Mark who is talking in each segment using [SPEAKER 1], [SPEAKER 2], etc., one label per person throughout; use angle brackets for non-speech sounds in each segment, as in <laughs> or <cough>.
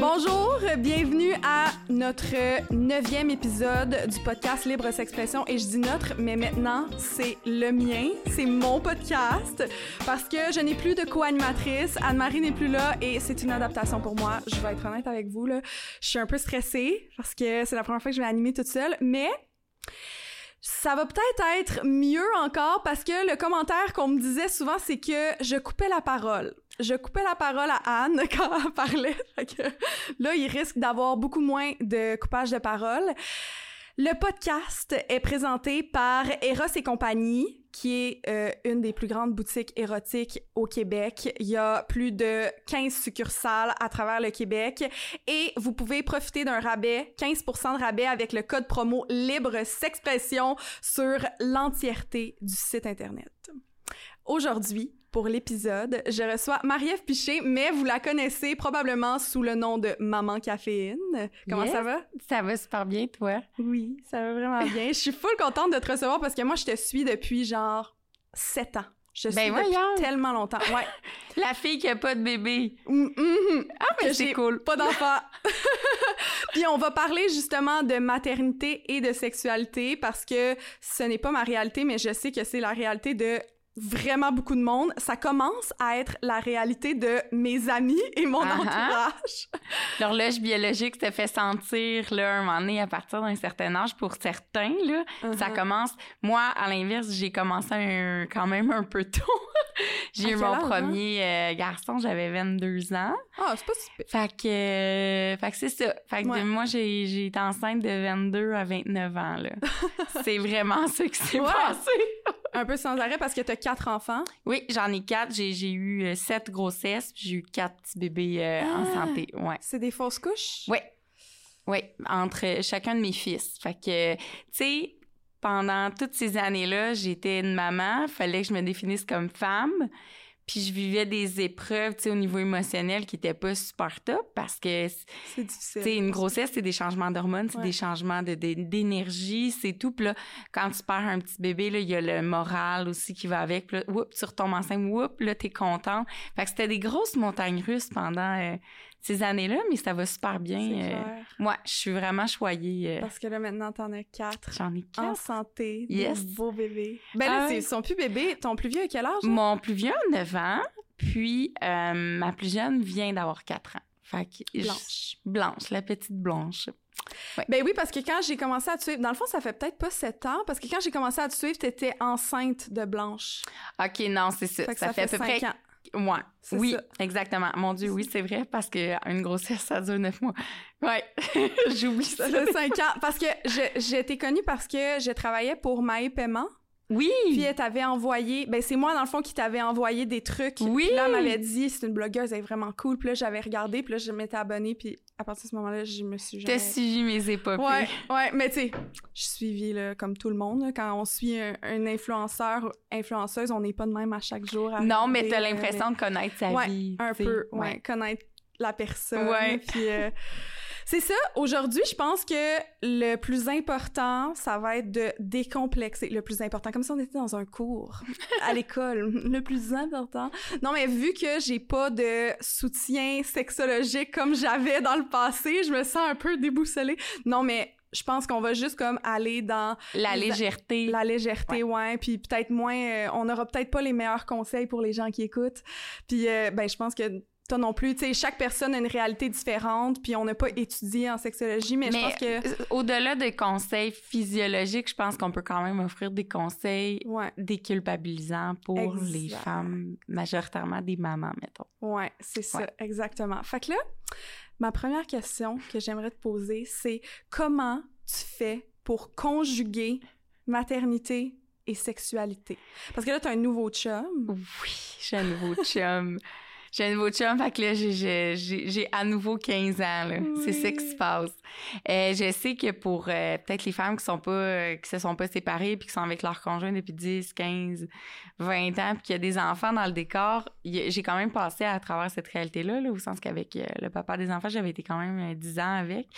[SPEAKER 1] Bonjour, bienvenue à notre neuvième épisode du podcast Libre S'expression. Et je dis notre, mais maintenant, c'est le mien, c'est mon podcast, parce que je n'ai plus de co-animatrice, Anne-Marie n'est plus là, et c'est une adaptation pour moi. Je vais être honnête avec vous, là. je suis un peu stressée, parce que c'est la première fois que je vais animer toute seule, mais ça va peut-être être mieux encore parce que le commentaire qu'on me disait souvent, c'est que je coupais la parole. Je coupais la parole à Anne <laughs> quand elle parlait. Là, il risque d'avoir beaucoup moins de coupage de parole. Le podcast est présenté par Eros et compagnie, qui est euh, une des plus grandes boutiques érotiques au Québec. Il y a plus de 15 succursales à travers le Québec et vous pouvez profiter d'un rabais, 15% de rabais avec le code promo Libre S'expression sur l'entièreté du site Internet. Aujourd'hui, pour l'épisode, je reçois Marie-Ève Piché, mais vous la connaissez probablement sous le nom de Maman Caféine. Comment
[SPEAKER 2] Yes.
[SPEAKER 1] ça va?
[SPEAKER 2] Ça va super bien, toi?
[SPEAKER 1] Oui, ça va vraiment <laughs> bien. Je suis full contente de te recevoir parce que moi, je te suis depuis genre 7 ans. Je te suis
[SPEAKER 2] Ben
[SPEAKER 1] depuis tellement longtemps. Ouais. <laughs>
[SPEAKER 2] La fille qui a pas de bébé.
[SPEAKER 1] Mm, mhm.
[SPEAKER 2] Ah, mais c'est cool.
[SPEAKER 1] Pas d'enfant. <laughs> Puis on va parler justement de maternité et de sexualité parce que ce n'est pas ma réalité, mais je sais que c'est la réalité de vraiment beaucoup de monde. Ça commence à être la réalité de mes amis et mon
[SPEAKER 2] ah.
[SPEAKER 1] entourage.
[SPEAKER 2] L'horloge biologique te fait sentir, là, un moment donné, à partir d'un certain âge, pour certains, là, ça
[SPEAKER 1] Mhm.
[SPEAKER 2] commence. Moi, à l'inverse, j'ai commencé un- quand même un peu tôt. <laughs> j'ai eu mon
[SPEAKER 1] âge, hein?
[SPEAKER 2] premier euh, garçon, j'avais 22 ans.
[SPEAKER 1] Ah, c'est pas si pire.
[SPEAKER 2] Fait que, euh, fait que c'est ça. Fait que de- moi, j'ai, été enceinte de 22 à 29 ans, là. <laughs> c'est vraiment ça qui s'est
[SPEAKER 1] Ouais.
[SPEAKER 2] passé.
[SPEAKER 1] Un peu sans arrêt parce que t'as quatre enfants?
[SPEAKER 2] Oui, j'en ai quatre. J'ai, eu euh, sept grossesses, puis j'ai eu quatre petits bébés euh, en
[SPEAKER 1] Ah!
[SPEAKER 2] santé. Ouais.
[SPEAKER 1] C'est des fausses couches?
[SPEAKER 2] Oui. Oui, entre chacun de mes fils. Fait que, tu sais, pendant toutes ces années-là, j'étais une maman. Fallait que je me définisse comme femme. Puis je vivais des épreuves, tu sais, au niveau émotionnel qui étaient pas super top parce que tu sais, une grossesse, c'est des changements d'hormones, c'est
[SPEAKER 1] Ouais.
[SPEAKER 2] des changements de, de- d'énergie, c'est tout. Puis là, quand tu perds un petit bébé, là, il y a le moral aussi qui va avec. Puis là, whoop, tu retombes enceinte, whoop, là, t'es contente. Fait que c'était des grosses montagnes russes pendant euh, ces années-là, mais ça va super bien. Euh. Moi, je suis vraiment choyée. euh,
[SPEAKER 1] Parce que là, maintenant, t'en as quatre.
[SPEAKER 2] J'en ai
[SPEAKER 1] En
[SPEAKER 2] quatre.
[SPEAKER 1] santé,
[SPEAKER 2] Yes.
[SPEAKER 1] des beaux bébés. Ben là,
[SPEAKER 2] Ah.
[SPEAKER 1] c'est- ils sont plus bébés. Ton plus vieux à quel âge? hein?
[SPEAKER 2] Mon plus vieux a 9 ans, puis euh, ma plus jeune vient d'avoir 4 ans. Fait que je-
[SPEAKER 1] Blanche.
[SPEAKER 2] Blanche, la petite blanche.
[SPEAKER 1] Ben oui, parce que quand j'ai commencé à te suivre, dans le fond, ça fait peut-être pas sept ans, parce que quand j'ai commencé à te suivre, t'étais enceinte de Blanche.
[SPEAKER 2] OK, non, c'est ça.
[SPEAKER 1] Fait que
[SPEAKER 2] ça, fait, à peu près
[SPEAKER 1] ans.
[SPEAKER 2] Ouais. Oui,
[SPEAKER 1] ça.
[SPEAKER 2] exactement. Mon Dieu, oui, c'est vrai, parce qu'une grossesse, ça dure neuf mois. Ouais, <laughs> j'oublie ça.
[SPEAKER 1] Cinq ans. Parce que été connue parce que je travaillais pour Maë Paiement.
[SPEAKER 2] Oui!
[SPEAKER 1] Puis elle t'avait envoyé, ben c'est moi dans le fond qui t'avais envoyé des trucs.
[SPEAKER 2] Oui!
[SPEAKER 1] Puis là, elle m'avait dit, c'est une blogueuse, elle est vraiment cool. Puis là, j'avais regardé, puis là, je m'étais abonnée, puis à partir de ce moment-là, je me suis
[SPEAKER 2] T'as suivi mes épopées.
[SPEAKER 1] Ouais, ouais, mais tu sais, je suivis là, comme tout le monde. là. quand on suit un, un influenceur, influenceuse, on n'est pas de même à chaque jour. à
[SPEAKER 2] Non, mais t'as
[SPEAKER 1] euh,
[SPEAKER 2] l'impression de connaître sa
[SPEAKER 1] Ouais,
[SPEAKER 2] vie.
[SPEAKER 1] un peu, ouais, connaître la personne.
[SPEAKER 2] Ouais.
[SPEAKER 1] Puis euh, <laughs> c'est ça. Aujourd'hui, je pense que le plus important, ça va être de décomplexer. Le plus important, comme si on était dans un cours à <laughs> l'école. Le plus important. Non, mais vu que j'ai pas de soutien sexologique comme j'avais dans le passé, je me sens un peu déboussolée. Non, mais je pense qu'on va juste comme aller dans
[SPEAKER 2] La légèreté.
[SPEAKER 1] la légèreté, ouais. Puis peut-être moins, euh, on n'aura peut-être pas les meilleurs conseils pour les gens qui écoutent. Puis euh, ben je pense que toi non plus, tu sais, chaque personne a une réalité différente. Puis on n'a pas étudié en sexologie, mais, je pense que
[SPEAKER 2] au-delà des conseils physiologiques, je pense qu'on peut quand même offrir des conseils
[SPEAKER 1] ouais,
[SPEAKER 2] déculpabilisants pour les femmes, majoritairement des mamans, mettons.
[SPEAKER 1] ouais, c'est ça, exactement. Fait que là, ma première question que j'aimerais te poser, c'est comment tu fais pour conjuguer maternité et sexualité? Parce que là, tu as un nouveau chum.
[SPEAKER 2] Oui, j'ai un nouveau chum. <laughs> J'ai un nouveau chum, fait que là, j'ai- à nouveau 15 ans, là. C'est ça qui se passe. Euh, je sais que pour euh, peut-être les femmes qui sont pas, euh, qui se sont pas séparées puis qui sont avec leur conjoint depuis 10, 15, 20 ans puis qu'il y a des enfants dans le décor, j'ai quand même passé à travers cette réalité-là, là, au sens qu'avec euh, le papa des enfants, j'avais été quand même euh, 10 ans avec.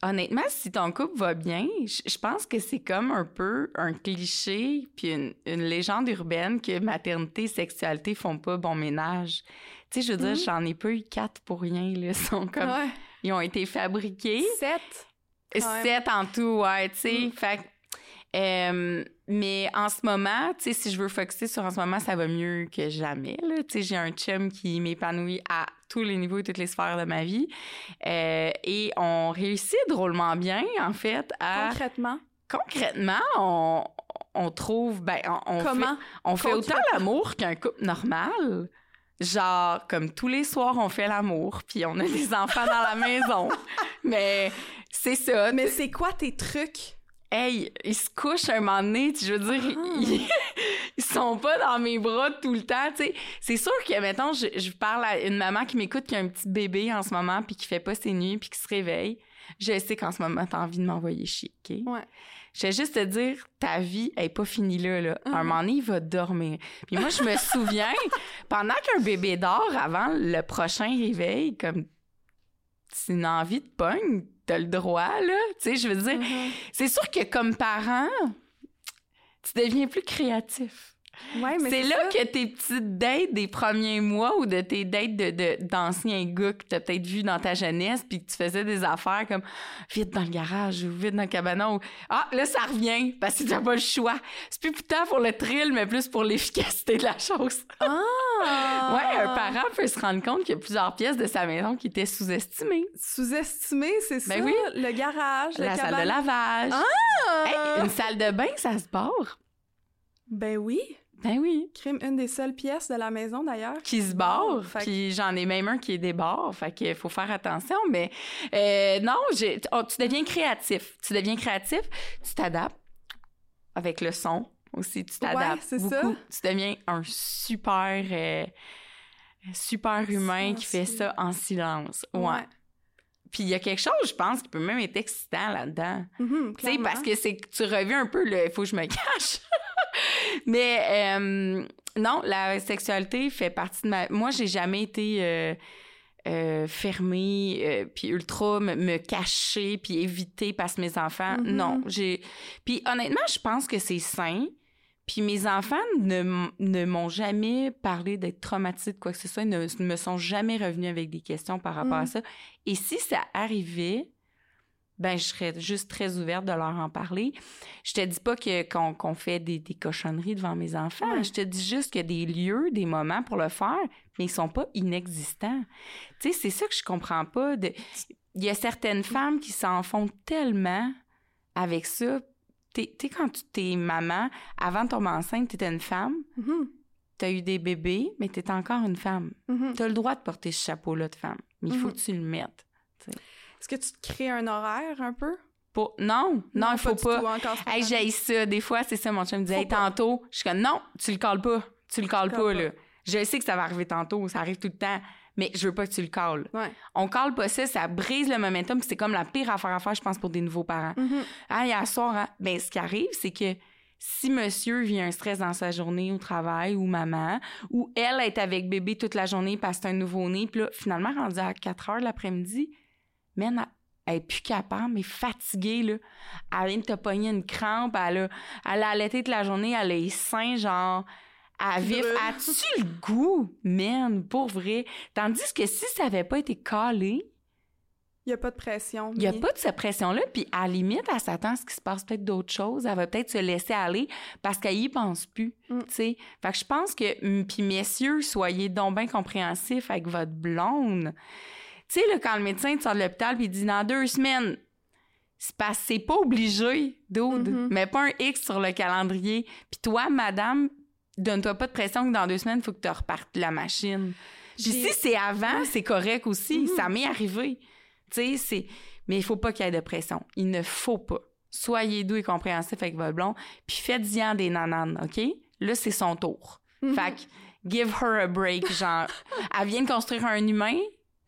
[SPEAKER 2] Honnêtement, si ton couple va bien, je pense que c'est comme un peu un cliché puis une, légende urbaine que maternité et sexualité font pas bon ménage. Tu sais, je veux dire, mhm. j'en ai pas eu quatre pour rien, là. Ils sont comme... Ils ont été fabriqués.
[SPEAKER 1] Sept?
[SPEAKER 2] Sept en tout, ouais, tu sais. Mhm. Fait euh, mais en ce moment, tu sais, si je veux focuser sur en ce moment, ça va mieux que jamais. Tu sais, j'ai un chum qui m'épanouit à tous les niveaux et toutes les sphères de ma vie. Euh, et on réussit drôlement bien, en fait, à...
[SPEAKER 1] Concrètement?
[SPEAKER 2] Concrètement, on, on trouve... Ben, on, Comment? Fait, on fait autant l'amour qu'un couple normal. Genre, comme tous les soirs, on fait l'amour, puis on a des <laughs> enfants dans la maison. Mais c'est ça.
[SPEAKER 1] Mais c'est quoi tes trucs?
[SPEAKER 2] Hey, ils se couchent un moment donné, je veux dire, ah. <laughs> ils, sont pas dans mes bras tout le temps, tu sais. C'est sûr que, mettons, je, je, parle à une maman qui m'écoute qui a un petit bébé en ce moment puis qui fait pas ses nuits puis qui se réveille. Je sais qu'en ce moment, t'as envie de m'envoyer chier, OK?
[SPEAKER 1] Ouais.
[SPEAKER 2] Je vais juste te dire, ta vie est pas finie là, là. Un uh-huh. moment donné, il va dormir. Puis moi, je me <laughs> souviens, pendant qu'un bébé dort avant le prochain réveil, comme c'est une envie de pogne, t'as le droit, là. Tu sais, je veux dire, mm-hmm. c'est sûr que comme parent, tu deviens plus créatif.
[SPEAKER 1] Ouais,
[SPEAKER 2] c'est là que tes petites dates des premiers mois ou de tes dates de, d'anciens gars que t'as peut-être vu dans ta jeunesse puis que tu faisais des affaires comme vite dans le garage ou vite dans le cabanon ou ah là ça revient parce que t'as pas le choix. C'est plus putain pour le thrill mais plus pour l'efficacité de la chose.
[SPEAKER 1] Ah! <laughs>
[SPEAKER 2] ouais, un parent peut se rendre compte qu'il y a plusieurs pièces de sa maison qui étaient sous-estimées.
[SPEAKER 1] Sous-estimées, c'est ben
[SPEAKER 2] ça? oui.
[SPEAKER 1] Le garage,
[SPEAKER 2] la salle de lavage.
[SPEAKER 1] Ah!
[SPEAKER 2] une salle de bain, ça se barre.
[SPEAKER 1] Ben oui.
[SPEAKER 2] Ben oui.
[SPEAKER 1] Crime, une des seules pièces de la maison d'ailleurs.
[SPEAKER 2] Qui se barre. Puis j'en ai même un qui est débord. Fait qu'il faut faire attention. Mais euh, non, oh, tu deviens créatif. Tu deviens créatif, tu t'adaptes avec le son aussi. Tu t'adaptes ouais, beaucoup. Ça. Tu deviens un super, euh, super humain qui fait ça en silence. Ouais. Puis il y a quelque chose, je pense, qui peut même être excitant là-dedans.
[SPEAKER 1] Mm-hmm,
[SPEAKER 2] tu sais, parce que c'est que tu reviens un peu le « il faut que je me cache <laughs> ». <laughs> Mais euh, non, la sexualité fait partie de ma... Moi, j'ai jamais été... Euh, euh, fermée, puis ultra me, cacher, puis éviter parce que mes enfants, mm-hmm. non. J'ai... Puis honnêtement, je pense que c'est sain. Puis mes enfants ne, ne m'ont jamais parlé d'être traumatisés de quoi que ce soit, ne, me sont jamais revenus avec des questions par rapport à mm. ça. Et si ça arrivait, ben je serais juste très ouverte de leur en parler. Je te dis pas que qu'on fait des, des, cochonneries devant mes enfants. Je te dis juste qu'il y a des lieux, des moments pour le faire, mais ils sont pas inexistants. Tu sais, c'est ça que je comprends pas. De... Il y a certaines femmes qui s'en font tellement avec ça. Tu sais, quand tu t'es maman, avant de tomber enceinte, tu étais une femme.
[SPEAKER 1] Mm-hmm.
[SPEAKER 2] Tu as eu des bébés, mais tu es encore une femme.
[SPEAKER 1] Mm-hmm.
[SPEAKER 2] Tu as le droit de porter ce chapeau-là de femme, mais il faut mm-hmm. que tu le mettes.
[SPEAKER 1] Est-ce que tu te crées un horaire un peu?
[SPEAKER 2] Pour... Non, non, il faut pas. hey, j'ai ça. Des fois, c'est ça, mon chum me dit, hey, tantôt, je suis comme, non, tu le cales pas. Tu le cales pas, là. Je sais que ça va arriver tantôt, ça arrive tout le temps, mais je veux pas que tu le cales.
[SPEAKER 1] Ouais.
[SPEAKER 2] On cale pas ça, ça brise le momentum, c'est comme la pire affaire à faire, je pense, pour des nouveaux parents. Ah, il y a soir, hein? ben, ce qui arrive, c'est que si monsieur vit un stress dans sa journée au travail ou maman, ou elle est avec bébé toute la journée parce que c'est un nouveau-né, puis là, finalement, rendu à 4 heures l'après-midi, man, elle est plus capable, mais fatiguée, là. Elle vient de te pogner une crampe, elle a, elle a allaité toute la journée, elle a les seins, genre, à vif. As-tu le goût, man, pour vrai? Tandis que si ça avait pas été calé,
[SPEAKER 1] il n'y a pas de pression.
[SPEAKER 2] Il n'y a pas de cette pression-là. Puis à la limite, elle s'attend à ce qu'il se passe peut-être d'autres choses. Elle va peut-être se laisser aller parce qu'elle y pense plus.
[SPEAKER 1] Mm.
[SPEAKER 2] tu sais. Fait que je pense que, puis messieurs, soyez donc bien compréhensifs avec votre blonde. Tu sais, quand le médecin te sort de l'hôpital puis il dit dans deux semaines, c'est pas, c'est pas obligé, dude.
[SPEAKER 1] Mm-hmm.
[SPEAKER 2] Mais pas un X sur le calendrier. Puis toi, madame, donne-toi pas de pression que dans deux semaines, il faut que tu repartes la machine. Puis si c'est avant, c'est correct aussi.
[SPEAKER 1] Mm-hmm.
[SPEAKER 2] Ça m'est arrivé. Tu sais, c'est... Mais il faut pas qu'il y ait de pression. Il ne faut pas. Soyez doux et compréhensif avec votre blond, puis faites-y en des nananes, OK? Là, c'est son tour.
[SPEAKER 1] Mm-hmm.
[SPEAKER 2] Fait que give her a break, genre... elle vient de construire un humain,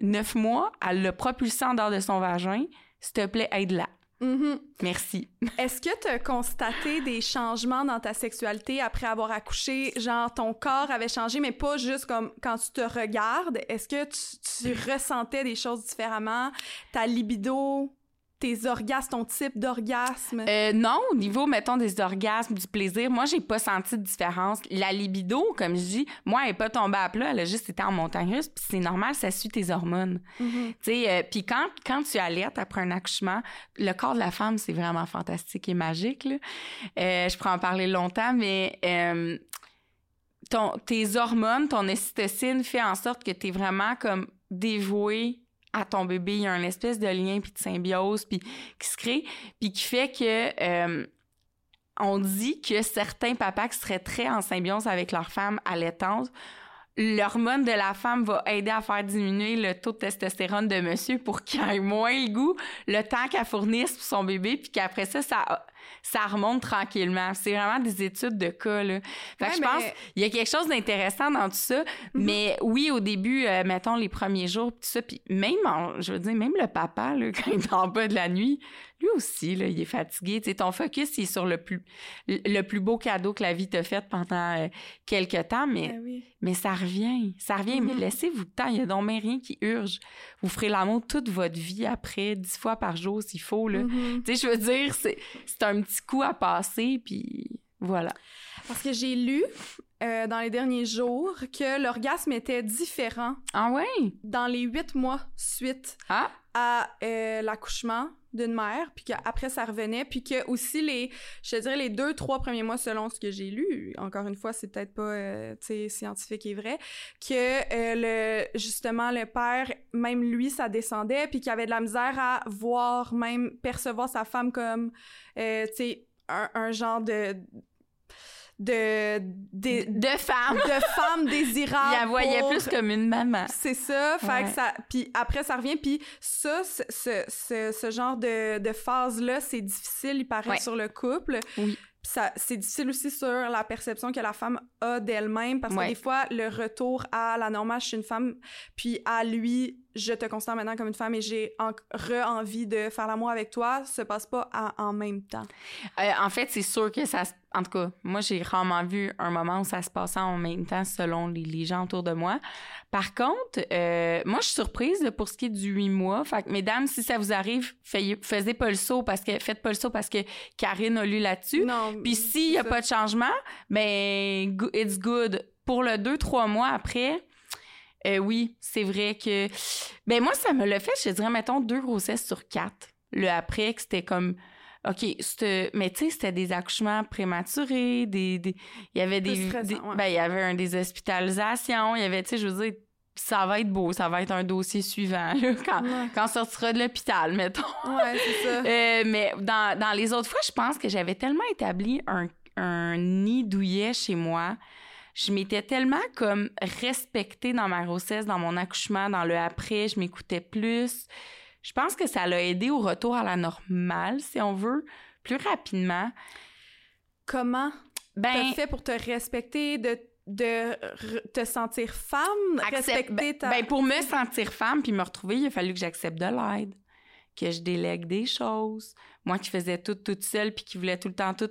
[SPEAKER 2] neuf mois, elle l'a propulsé en dehors de son vagin. S'il te plaît, aide-la.
[SPEAKER 1] Mm-hmm.
[SPEAKER 2] Merci. <laughs>
[SPEAKER 1] Est-ce que tu as constaté des changements dans ta sexualité après avoir accouché? Genre, ton corps avait changé, mais pas juste comme quand tu te regardes. Est-ce que tu, ressentais des choses différemment? Ta libido? Tes orgasmes, ton type d'orgasme?
[SPEAKER 2] Euh, non, au niveau, mettons, des orgasmes, du plaisir, moi, j'ai pas senti de différence. La libido, comme je dis, moi, elle est pas tombée à plat, elle a juste été en montagne russe, puis c'est normal, ça suit tes hormones.
[SPEAKER 1] Mhm.
[SPEAKER 2] Tu sais, euh, puis quand, quand tu alertes après un accouchement, le corps de la femme, c'est vraiment fantastique et magique, là. Euh, je pourrais en parler longtemps, mais... ton, tes hormones, ton ocytocine fait en sorte que tu es vraiment comme dévoué à ton bébé. Il y a une espèce de lien puis de symbiose puis qui se crée puis qui fait que euh, on dit que certains papas qui seraient très en symbiose avec leur femme allaitante, l'hormone de la femme va aider à faire diminuer le taux de testostérone de monsieur pour qu'il ait moins le goût, le temps qu'elle fournisse pour son bébé, puis qu'après ça, ça, ça remonte tranquillement. C'est vraiment des études de cas, là. Fait que
[SPEAKER 1] Ouais,
[SPEAKER 2] je pense
[SPEAKER 1] mais-
[SPEAKER 2] il y a quelque chose d'intéressant dans tout ça, mais oui, au début, euh, mettons les premiers jours, pis tout ça, puis même, en- je veux dire, même le papa, là, <laughs> quand il est en bas de la nuit, lui aussi, là, il est fatigué. Tu sais, ton focus, il est sur le plus, le plus beau cadeau que la vie t'a fait pendant euh, quelques temps, mais,
[SPEAKER 1] Ah oui.
[SPEAKER 2] mais ça revient, ça revient. Mais
[SPEAKER 1] Mhm.
[SPEAKER 2] laissez-vous le temps, il y a donc rien qui urge. Vous ferez l'amour toute votre vie après, dix fois par jour s'il faut, là.
[SPEAKER 1] Mhm.
[SPEAKER 2] Tu sais, je veux dire, c'est c'est un petit coup à passer, puis voilà.
[SPEAKER 1] Parce que j'ai lu euh, dans les derniers jours que l'orgasme était différent
[SPEAKER 2] Ah ouais?
[SPEAKER 1] dans les huit mois suite
[SPEAKER 2] Ah?
[SPEAKER 1] à euh, l'accouchement d'une mère, puis qu'après ça revenait, puis que aussi les, je dirais les deux, trois premiers mois selon ce que j'ai lu, encore une fois, c'est peut-être pas, euh, scientifique et vrai, que euh, le, justement, le père, même lui, ça descendait, puis qu'il avait de la misère à voir, même percevoir sa femme comme, euh, tu sais, un genre de... de... de,
[SPEAKER 2] De femme!
[SPEAKER 1] de femme désirable. <laughs>
[SPEAKER 2] Il la voyait
[SPEAKER 1] pour-
[SPEAKER 2] plus comme une maman.
[SPEAKER 1] c'est ça, fait
[SPEAKER 2] Ouais.
[SPEAKER 1] que ça, puis après ça revient, puis ça, ce, ce, ce, ce genre de, de phase-là, c'est difficile, il paraît,
[SPEAKER 2] Ouais.
[SPEAKER 1] sur le couple.
[SPEAKER 2] Oui.
[SPEAKER 1] Puis ça, c'est difficile aussi sur la perception que la femme a d'elle-même, parce
[SPEAKER 2] Ouais.
[SPEAKER 1] que des fois, le retour à la normale chez une femme, puis à lui, je te considère maintenant comme une femme et j'ai en, re-envie de faire l'amour avec toi, se passe pas à- en même temps.
[SPEAKER 2] Euh, en fait, c'est sûr que ça... se- En tout cas, moi, j'ai rarement vu un moment où ça se passait en même temps selon les, les gens autour de moi. Par contre, euh, moi, je suis surprise là, pour ce qui est du huit mois. Fait que, mesdames, si ça vous arrive, faites, faisez pas le saut parce que... Faites pas le saut parce que Karine a lu là-dessus.
[SPEAKER 1] Non.
[SPEAKER 2] Puis s'il y a
[SPEAKER 1] ça.
[SPEAKER 2] pas de changement, ben, it's good. Pour le deux, trois mois après... euh, oui, c'est vrai que... Ben moi, ça me l'a fait, je dirais, mettons, deux grossesses sur quatre. Le après, que c'était comme... OK, c'était... Mais tu sais, c'était des accouchements prématurés, des... des- Il y avait des...
[SPEAKER 1] Plus stressant,
[SPEAKER 2] des-
[SPEAKER 1] ouais.
[SPEAKER 2] Ben, il y avait un, des hospitalisations, il y avait, tu sais, je veux dire, ça va être beau, ça va être un dossier suivant, là, quand,
[SPEAKER 1] Ouais,
[SPEAKER 2] quand on sortira de l'hôpital, mettons.
[SPEAKER 1] ouais c'est ça. <laughs>
[SPEAKER 2] Euh, mais dans, dans les autres fois, je pense que j'avais tellement établi un, un nid douillet chez moi. Je m'étais tellement comme respectée dans ma grossesse, dans mon accouchement, dans le après, je m'écoutais plus. Je pense que ça l'a aidé au retour à la normale, si on veut, plus rapidement.
[SPEAKER 1] Comment
[SPEAKER 2] Ben,
[SPEAKER 1] t'as fait pour te respecter, de, te sentir femme,
[SPEAKER 2] accept-
[SPEAKER 1] respecter
[SPEAKER 2] ben,
[SPEAKER 1] ta...
[SPEAKER 2] ben, pour me sentir femme puis me retrouver, il a fallu que j'accepte de l'aide, que je délègue des choses. Moi qui faisais tout toute seule puis qui voulait tout le temps tout,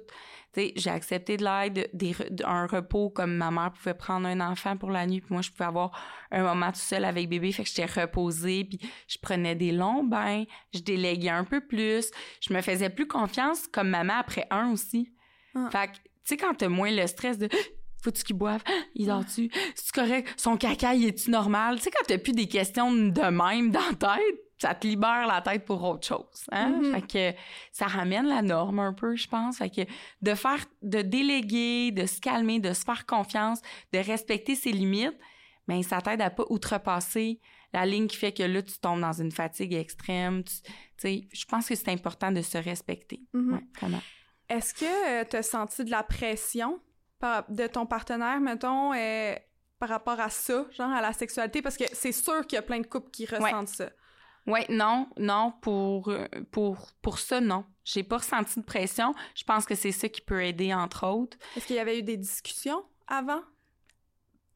[SPEAKER 2] j'ai accepté de l'aide, des un repos comme ma mère pouvait prendre un enfant pour la nuit puis moi je pouvais avoir un moment tout seul avec bébé, fait que j'étais reposée puis je prenais des longs bains, je déléguais un peu plus, je me faisais plus confiance comme maman après un aussi.
[SPEAKER 1] Ah.
[SPEAKER 2] Fait que tu sais quand t'as moins le stress de <gasps> faut-tu qu'il boive? <gasps> Il dort-tu? C'est correct? Son caca, il est-tu normal? Tu sais, quand t'as plus des questions de même dans la tête, ça te libère la tête pour autre chose. Hein?
[SPEAKER 1] Mhm.
[SPEAKER 2] Fait que ça ramène la norme un peu, je pense. Fait que de faire, de déléguer, de se calmer, de se faire confiance, de respecter ses limites, ben ça t'aide à pas outrepasser la ligne qui fait que là, tu tombes dans une fatigue extrême. Tu sais, je pense que c'est important de se respecter. Ouais, vraiment.
[SPEAKER 1] Est-ce que tu as senti de la pression de ton partenaire, mettons, euh, par rapport à ça, genre à la sexualité? Parce que c'est sûr qu'il y a plein de couples qui ressentent ça.
[SPEAKER 2] Ouais, non, non, pour, euh, pour, pour ça, non. J'ai pas ressenti de pression. Je pense que c'est ça qui peut aider, entre autres.
[SPEAKER 1] Est-ce qu'il y avait eu des discussions avant?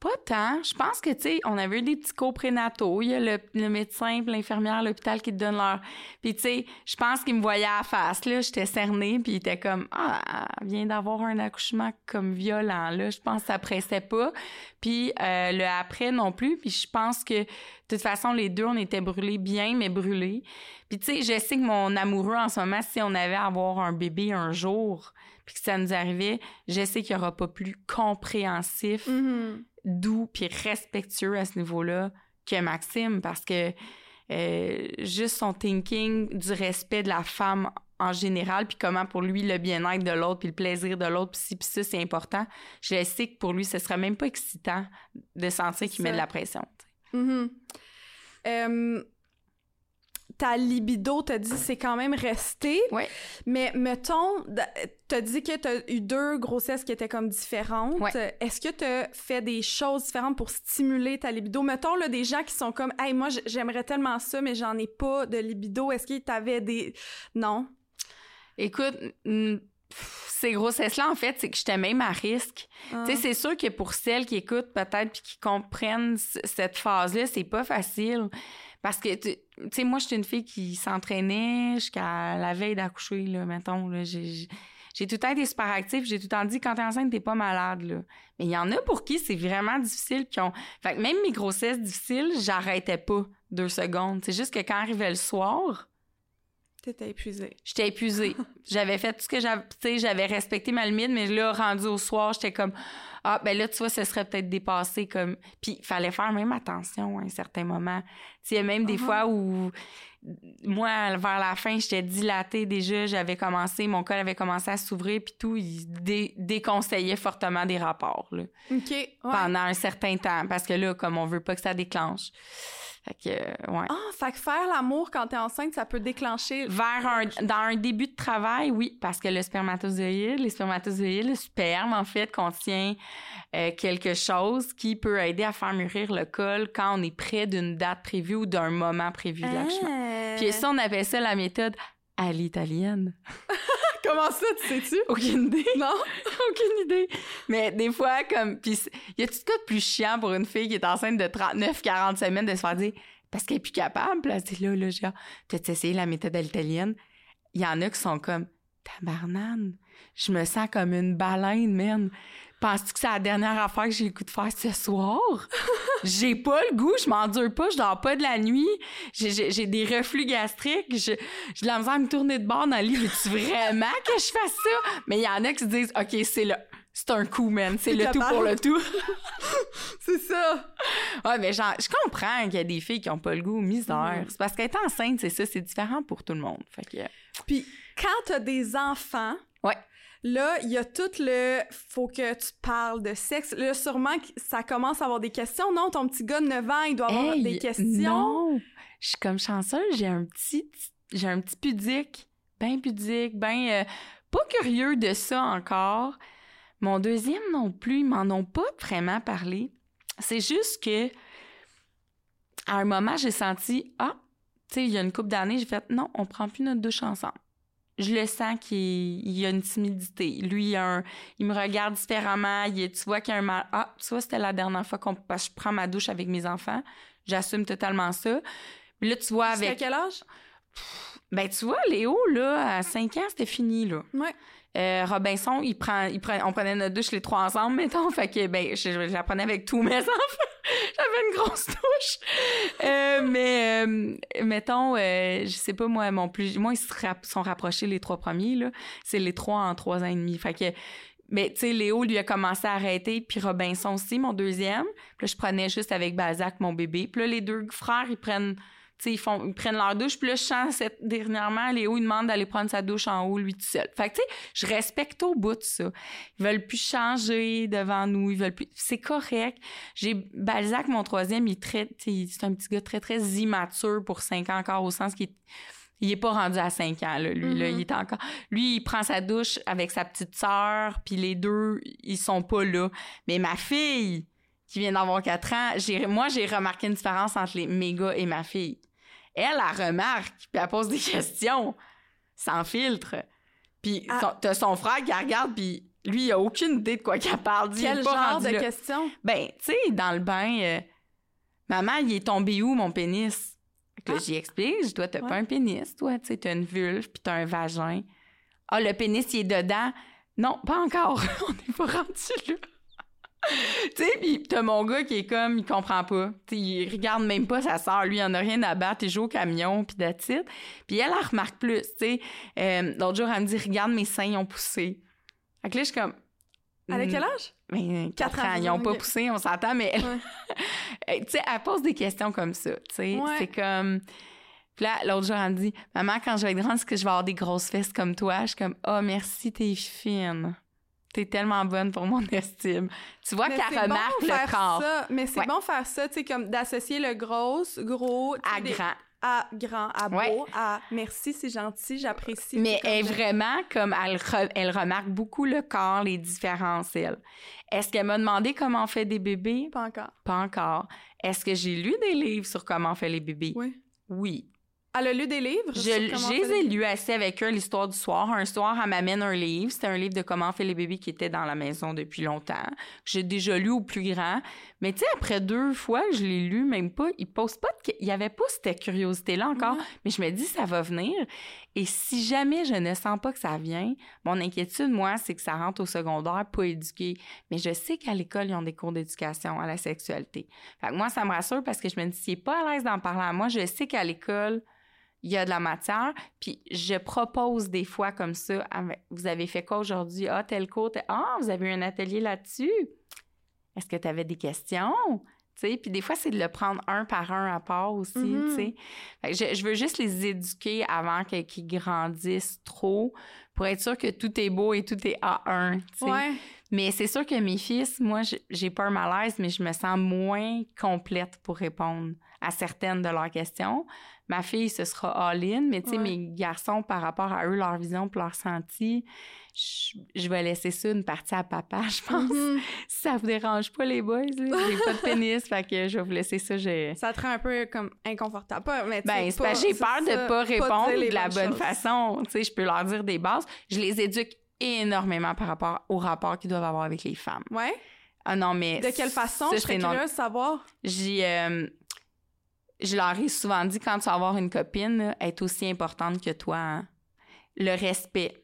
[SPEAKER 2] Pas tant. Je pense que, tu sais, on avait eu des petits cours prénataux. Il y a le, médecin l'infirmière l'hôpital qui te donnent leur... Puis, tu sais, je pense qu'il me voyait à la face, là. J'étais cernée, puis il était comme, ah, vient d'avoir un accouchement comme violent, là. Je pense que ça pressait pas. Puis, euh, le après non plus. Puis, je pense que, de toute façon, les deux, on était brûlés bien, mais brûlés. Puis, tu sais, je sais que mon amoureux, en ce moment, si on avait à avoir un bébé un jour, puis que ça nous arrivait, je sais qu'il n'y aura pas plus compréhensif,
[SPEAKER 1] mm-hmm.
[SPEAKER 2] Doux, puis respectueux à ce niveau-là que Maxime, parce que euh, juste son thinking du respect de la femme en général, puis comment pour lui le bien-être de l'autre, puis le plaisir de l'autre, puis si, puis ça, c'est important. Je sais que pour lui, ce serait même pas excitant de sentir qu'il met de la pression.
[SPEAKER 1] Mm-hmm. Euh, ta libido, t'as dit, c'est quand même resté.
[SPEAKER 2] Oui.
[SPEAKER 1] Mais mettons, t'as dit que t'as eu deux grossesses qui étaient comme différentes. Est-ce que t'as fait des choses différentes pour stimuler ta libido? Mettons, là, des gens qui sont comme, hey, moi, j'aimerais tellement ça, mais j'en ai pas de libido. Est-ce que t'avais des. Non?
[SPEAKER 2] Écoute, ces grossesses-là, en fait, c'est que j'étais même à risque. Tu sais, ah. c'est sûr que pour celles qui écoutent peut-être puis qui comprennent cette phase-là, c'est pas facile. Parce que, tu sais, moi, je suis une fille qui s'entraînait jusqu'à la veille d'accoucher, là, mettons. Là, j'ai, tout le temps été super active. J'ai tout le temps dit, quand t'es enceinte, t'es pas malade, là. Mais il y en a pour qui c'est vraiment difficile. Qui ont... Fait que même mes grossesses difficiles, j'arrêtais pas deux secondes. C'est juste que quand arrivait le soir...
[SPEAKER 1] T'étais épuisée.
[SPEAKER 2] J'étais épuisée. <laughs> j'avais fait tout ce que j'avais... Tu sais, j'avais respecté ma limite, mais là, rendu au soir, j'étais comme ah ben là tu vois ce serait peut-être dépassé comme puis il fallait faire même attention à un certain moment. Il y a même des uh-huh. fois où moi vers la fin j'étais dilatée déjà j'avais commencé mon col avait commencé à s'ouvrir puis tout il déconseillait fortement des rapports là, pendant un certain temps parce que là comme on veut pas que ça déclenche fait que, ouais.
[SPEAKER 1] Ah, fait que faire l'amour quand t'es enceinte, ça peut déclencher.
[SPEAKER 2] Vers un, dans un début de travail, oui, parce que le spermatozoïde, les spermatozoïdes, le sperme, en fait, contient euh, quelque chose qui peut aider à faire mûrir le col quand on est près d'une date prévue ou d'un moment prévu de l'accouchement. Ah. Puis ça, on appelle ça la méthode à l'italienne. <laughs>
[SPEAKER 1] Comment ça, tu sais-tu?
[SPEAKER 2] Aucune idée.
[SPEAKER 1] Non? <laughs>
[SPEAKER 2] Aucune idée. Mais des fois, comme. Puis, y a tout ce de plus chiant pour une fille qui est enceinte de 39-40 semaines de se faire dire parce qu'elle est plus capable? Puis là, c'est là, là, genre, t'as essayé la méthode à l'italienne? Il y en a qui sont comme tabarnane. Je me sens comme une baleine, man. Penses-tu que c'est la dernière affaire que j'ai le goût de faire ce soir? <laughs> j'ai pas le goût, je m'endure pas, je dors pas de la nuit, j'ai des reflux gastriques, j'ai de la misère à me tourner de bord dans le lit. Veux-tu vraiment que je fasse ça? Mais il y en a qui se disent, OK, c'est là. C'est un coup, man. C'est le tout pour le tout. <laughs>
[SPEAKER 1] c'est ça.
[SPEAKER 2] Ouais, mais genre, je comprends qu'il y a des filles qui ont pas le goût, misère. Mm. C'est parce qu'être enceinte, c'est ça, c'est différent pour tout le monde. Fait que...
[SPEAKER 1] Puis, quand t'as des enfants. Là, il y a tout le faut que tu parles de sexe. Là, sûrement que ça commence à avoir des questions. Non, ton petit gars de 9 ans, il doit avoir des questions.
[SPEAKER 2] Non, je suis comme chanceuse, j'ai un petit j'ai un petit pudique, bien pudique, bien euh, pas curieux de ça encore. Mon deuxième non plus, ils m'en ont pas vraiment parlé. C'est juste que à un moment, j'ai senti ah, tu sais, il y a une couple d'années, j'ai fait non, on prend plus notre douche ensemble je le sens qu'il y a une timidité. Lui, il, me regarde différemment. Il, tu vois qu'il y a un mal. Ah, tu vois, c'était la dernière fois qu'on je prends ma douche avec mes enfants. J'assume totalement ça. Mais là, tu vois, avec. à
[SPEAKER 1] quel âge?
[SPEAKER 2] Ben, tu vois, Léo, là, à 5 ans, c'était fini, là.
[SPEAKER 1] Ouais.
[SPEAKER 2] Euh, Robinson, il prend, il prend, on prenait notre douche les trois ensemble, mettons. Fait que, ben, je, je la prenais avec tous mes <laughs> enfants. <laughs> J'avais une grosse douche. Euh, mais, euh, mettons, euh, je sais pas, moi, mon plus, moi, ils se sont rapprochés les trois premiers, là. C'est les trois en trois ans et demi. Fait mais tu sais, Léo, lui, a commencé à arrêter, puis Robinson aussi, mon deuxième. Puis là, je prenais juste avec Bazac, mon bébé. Puis là, les deux frères, ils prennent ils, font, ils prennent leur douche. Puis là, je sens cette, dernièrement, Léo, il demande d'aller prendre sa douche en haut, lui tout seul. Fait que, tu sais, je respecte au bout de ça. Ils veulent plus changer devant nous. Ils veulent plus... C'est correct. J'ai Balzac, mon troisième, il est très... C'est un petit gars très, très immature pour cinq ans encore, au sens qu'il il est pas rendu à cinq ans là, lui là, mm-hmm. il est encore lui il prend sa douche avec sa petite sœur puis les deux ils sont pas là mais ma fille qui vient d'avoir quatre ans j'ai moi j'ai remarqué une différence entre les, mes gars et ma fille elle, elle remarque, puis elle pose des <laughs> questions sans filtre. Puis ah. t'as son frère qui regarde, puis lui, il a aucune idée de quoi qu'elle parle.
[SPEAKER 1] Quel
[SPEAKER 2] pas
[SPEAKER 1] genre de
[SPEAKER 2] là.
[SPEAKER 1] question?
[SPEAKER 2] Ben, tu sais, dans le bain, euh, maman, il est tombé où, mon pénis? Que
[SPEAKER 1] Ah.
[SPEAKER 2] j'y explique, je dois, t'as
[SPEAKER 1] Ouais.
[SPEAKER 2] pas un pénis, toi, tu sais, t'as une vulve, puis t'as un vagin. Ah, le pénis, il est dedans? Non, pas encore. <laughs> On n'est pas rendu là. Tu sais, puis t'as mon gars qui est comme, il comprend pas. Tu sais, il regarde même pas sa sœur. Lui, il en a rien à battre. Il joue au camion, puis it. Puis elle, elle remarque plus, tu sais. Euh, L'autre jour, elle me dit, regarde, mes seins, ils ont poussé. Fait que là, je suis comme...
[SPEAKER 1] Elle a quel âge?
[SPEAKER 2] ben,
[SPEAKER 1] Quatre
[SPEAKER 2] quatre ans,
[SPEAKER 1] ans,
[SPEAKER 2] ils n'ont pas poussé, on s'entend, mais elle,
[SPEAKER 1] Ouais. <laughs>
[SPEAKER 2] tu sais, elle pose des questions comme ça, tu sais.
[SPEAKER 1] Ouais.
[SPEAKER 2] C'est comme... Puis là, l'autre jour, elle me dit, « Maman, quand je vais être grande, est-ce que je vais avoir des grosses fesses comme toi? » Je suis comme, « Oh, merci, t'es fine. T'es tellement bonne pour mon <laughs> estime. » Tu vois qu'elle remarque
[SPEAKER 1] bon
[SPEAKER 2] le corps
[SPEAKER 1] ça. Mais c'est
[SPEAKER 2] Ouais.
[SPEAKER 1] bon faire ça, tu sais, comme d'associer le gros, gros,
[SPEAKER 2] à
[SPEAKER 1] des-
[SPEAKER 2] grand.
[SPEAKER 1] à grand, à beau,
[SPEAKER 2] Ouais.
[SPEAKER 1] à merci, c'est gentil, j'apprécie.
[SPEAKER 2] Mais elle vraiment comme elle, re- elle remarque beaucoup le corps, les différences, elle. Est-ce qu'elle m'a demandé comment on fait des bébés?
[SPEAKER 1] Pas encore.
[SPEAKER 2] Pas encore. Est-ce que j'ai lu des livres sur comment on fait les bébés?
[SPEAKER 1] Oui.
[SPEAKER 2] Oui.
[SPEAKER 1] Elle a lu des livres?
[SPEAKER 2] Je, les ai lus assis avec eux l'histoire du soir. Un soir, elle m'amène un livre. C'était un livre de comment fait les bébés qui était dans la maison depuis longtemps. J'ai déjà lu au plus grand. Mais tu sais, après deux fois je l'ai lu, même pas, il pose pas de... Il y avait pas cette curiosité-là encore.
[SPEAKER 1] Ouais.
[SPEAKER 2] Mais je me dis, ça va venir. Et si jamais je ne sens pas que ça vient, mon inquiétude, moi, c'est que ça rentre au secondaire pas éduqué. Mais je sais qu'à l'école, ils ont des cours d'éducation à la sexualité. Fait que moi, ça me rassure parce que je me dis, est pas à l'aise d'en parler à moi, je sais qu'à l'école, il y a de la matière. Puis je propose des fois comme ça, vous avez fait quoi aujourd'hui? Ah, tel cours, tel- ah, vous avez eu un atelier là-dessus. Est-ce que tu avais des questions? Puis des fois, c'est de le prendre un par un à part aussi. Fait que Je, je veux juste les éduquer avant qu'ils grandissent trop pour être sûr que tout est beau et tout est A1, tu sais.
[SPEAKER 1] Ouais.
[SPEAKER 2] Mais c'est sûr que mes fils, moi, j'ai pas un malaise, mais je me sens moins complète pour répondre à certaines de leurs questions. Ma fille, ce sera all-in, mais tu sais,
[SPEAKER 1] Ouais.
[SPEAKER 2] mes garçons, par rapport à eux, leur vision, puis leur senti, je, je vais laisser ça une partie à papa, <laughs> je pense.
[SPEAKER 1] Mhm.
[SPEAKER 2] Si ça vous dérange pas, les boys, j'ai pas de <laughs> pénis, fait que je vais vous laisser ça. Je...
[SPEAKER 1] Ça te rend un peu comme inconfortable. Pas, mais
[SPEAKER 2] Ben, j'ai peur
[SPEAKER 1] ça,
[SPEAKER 2] de pas répondre de la bonne
[SPEAKER 1] choses.
[SPEAKER 2] façon. Tu sais, je peux leur dire des bases. Je les éduque énormément par rapport au rapport qu'ils doivent avoir avec les femmes.
[SPEAKER 1] Ouais.
[SPEAKER 2] Ah non, mais...
[SPEAKER 1] De quelle façon?
[SPEAKER 2] ça,
[SPEAKER 1] je serais curieuse de savoir?
[SPEAKER 2] J'ai... euh, je leur ai souvent dit, quand tu vas avoir une copine, là, elle est aussi importante que toi. hein. Le respect,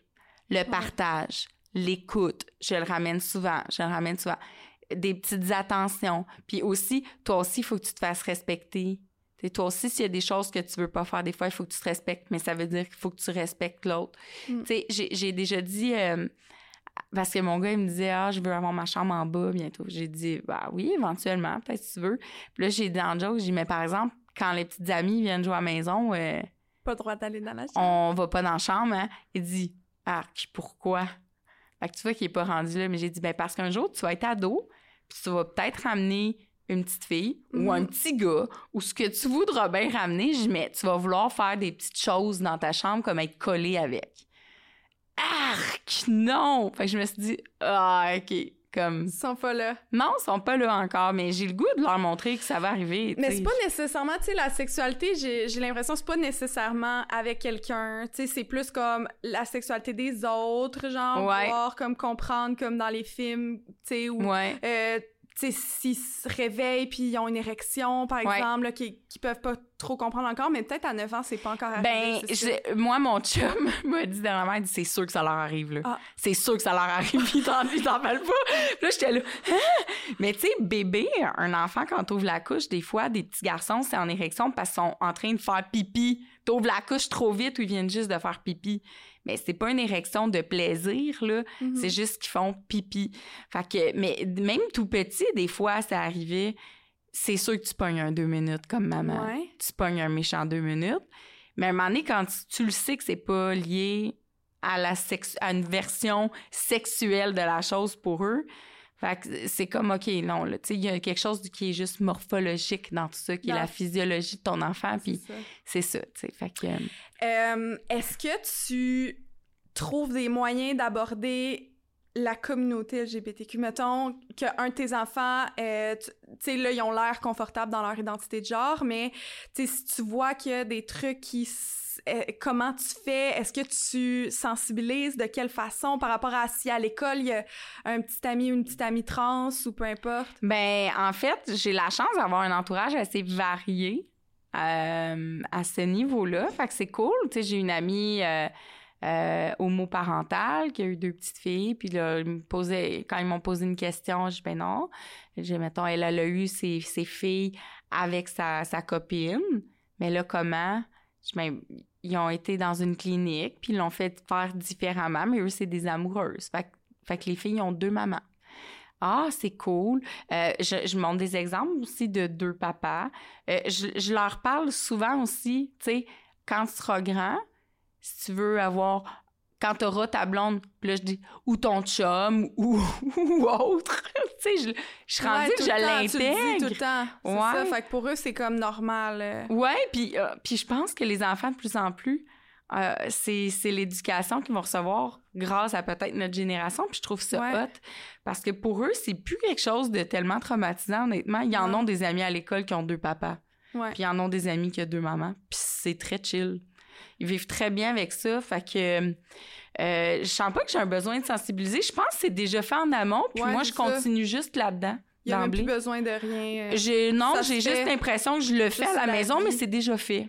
[SPEAKER 2] le partage, l'écoute, je le ramène souvent, je le ramène souvent. Des petites attentions. Puis aussi, toi aussi, il faut que tu te fasses respecter. Toi aussi, s'il y a des choses que tu veux pas faire, des fois, il faut que tu te respectes, mais ça veut dire qu'il faut que tu respectes l'autre.
[SPEAKER 1] Mm.
[SPEAKER 2] Tu sais, j'ai j'ai déjà dit... euh, parce que mon gars, il me disait, ah, je veux avoir ma chambre en bas bientôt. J'ai dit, bah oui, éventuellement, peut-être si tu veux. Puis là, j'ai dit en joke, j'ai dit, mais par exemple, quand les petites amies viennent jouer à la maison, euh,
[SPEAKER 1] Pas le droit d'aller dans la chambre.
[SPEAKER 2] on va pas dans la chambre, hein? Il dit, arc, pourquoi? Fait que tu vois qu'il est pas rendu là, mais j'ai dit, ben parce qu'un jour, tu vas être ado, puis tu vas peut-être ramener une petite fille ou
[SPEAKER 1] Mhm.
[SPEAKER 2] un petit gars ou ce que tu voudras bien ramener, je mais tu vas vouloir faire des petites choses dans ta chambre comme être collé avec. Arc, non! Fait que je me suis dit, ah, OK, comme...
[SPEAKER 1] Ils sont pas là.
[SPEAKER 2] Non, ils sont pas là encore, mais j'ai le goût de leur montrer que ça va arriver.
[SPEAKER 1] Mais
[SPEAKER 2] tu sais.
[SPEAKER 1] c'est pas nécessairement, tu sais, la sexualité, j'ai j'ai l'impression que c'est pas nécessairement avec quelqu'un. Tu sais, c'est plus comme la sexualité des autres, genre,
[SPEAKER 2] Ouais.
[SPEAKER 1] voir, comme comprendre, comme dans les films, tu sais, où,
[SPEAKER 2] Ouais.
[SPEAKER 1] euh, s'ils se réveillent puis ils ont une érection, par
[SPEAKER 2] Ouais.
[SPEAKER 1] exemple, qui, qui peuvent pas trop comprendre encore, mais peut-être à 9 ans, c'est pas encore arrivé.
[SPEAKER 2] Ben, moi, mon chum <laughs> m'a dit dernièrement, il dit, c'est sûr que ça leur arrive, là.
[SPEAKER 1] Ah.
[SPEAKER 2] C'est sûr que ça leur arrive, <laughs> puis t'en, ils t'en parlent pas. Puis là, j'étais là, Hein? Mais tu sais, bébé, un enfant, quand t'ouvres la couche, des fois, des petits garçons, c'est en érection parce qu'ils sont en train de faire pipi. T'ouvres la couche trop vite ou ils viennent juste de faire pipi. Mais c'est pas une érection de plaisir, là.
[SPEAKER 1] Mhm.
[SPEAKER 2] C'est juste qu'ils font pipi. Fait que, mais même tout petit, des fois, ça arrivait. C'est sûr que tu pognes un deux minutes comme maman.
[SPEAKER 1] Ouais.
[SPEAKER 2] Tu pognes un méchant deux minutes. Mais à un moment donné, quand tu, tu le sais que c'est pas lié à, la sex- à une version sexuelle de la chose pour eux, fait que c'est comme, OK, non, là, tu sais, il y a quelque chose qui est juste morphologique dans tout ça, qui est la physiologie de ton enfant, puis c'est ça, tu sais. Fait que... euh,
[SPEAKER 1] Est-ce que tu trouves des moyens d'aborder la communauté LGBTQ? Mettons qu'un de tes enfants, euh, tu sais, là, ils ont l'air confortables dans leur identité de genre, mais tu sais, si tu vois qu'il y a des trucs qui comment tu fais? Est-ce que tu sensibilises? De quelle façon? Par rapport à si à l'école, il y a un petit ami ou une petite amie trans ou peu importe?
[SPEAKER 2] Ben, en fait, j'ai la chance d'avoir un entourage assez varié euh, à ce niveau-là. Fait que c'est cool. Tu sais, j'ai une amie... Euh, euh, homoparentale qui a eu deux petites filles puis là ils me posaient, quand ils m'ont posé une question je dis ben non j'ai mettons elle, a eu ses, filles avec sa, sa copine mais là comment? Je, ben, ils ont été dans une clinique puis ils l'ont fait faire différemment mais eux c'est des amoureuses fait, que les filles ont deux mamans ah, c'est cool. Euh, je, je montre des exemples aussi de deux papas. Euh, je, je leur parle souvent aussi, tu sais, quand tu seras grand, si tu veux avoir quand t'auras ta blonde, là, je dis, ou ton chum, ou, <laughs> ou autre. <laughs> tu sais, je, je suis rendue que je l'intègre.
[SPEAKER 1] tout le temps. C'est
[SPEAKER 2] Ouais.
[SPEAKER 1] ça. Fait que pour eux, c'est comme normal. euh.
[SPEAKER 2] Ouais, puis, euh, puis je pense que les enfants, de plus en plus, euh, c'est, l'éducation qu'ils vont recevoir grâce à peut-être notre génération, puis je trouve ça
[SPEAKER 1] Ouais.
[SPEAKER 2] hot. Parce que pour eux, c'est plus quelque chose de tellement traumatisant, honnêtement. Ils en ont des amis à l'école qui ont deux papas. Puis ils en ont des amis qui ont deux mamans. Puis c'est très chill. Ils vivent très bien avec ça. Fait que euh, je sens pas que j'ai un besoin de sensibiliser. Je pense que c'est déjà fait en amont. Puis
[SPEAKER 1] Ouais,
[SPEAKER 2] moi, je
[SPEAKER 1] ça.
[SPEAKER 2] continue juste là-dedans.
[SPEAKER 1] Il y a même plus besoin de rien. euh.
[SPEAKER 2] J'ai non, j'ai juste l'impression que je le fais à la
[SPEAKER 1] la
[SPEAKER 2] maison, mais c'est déjà fait.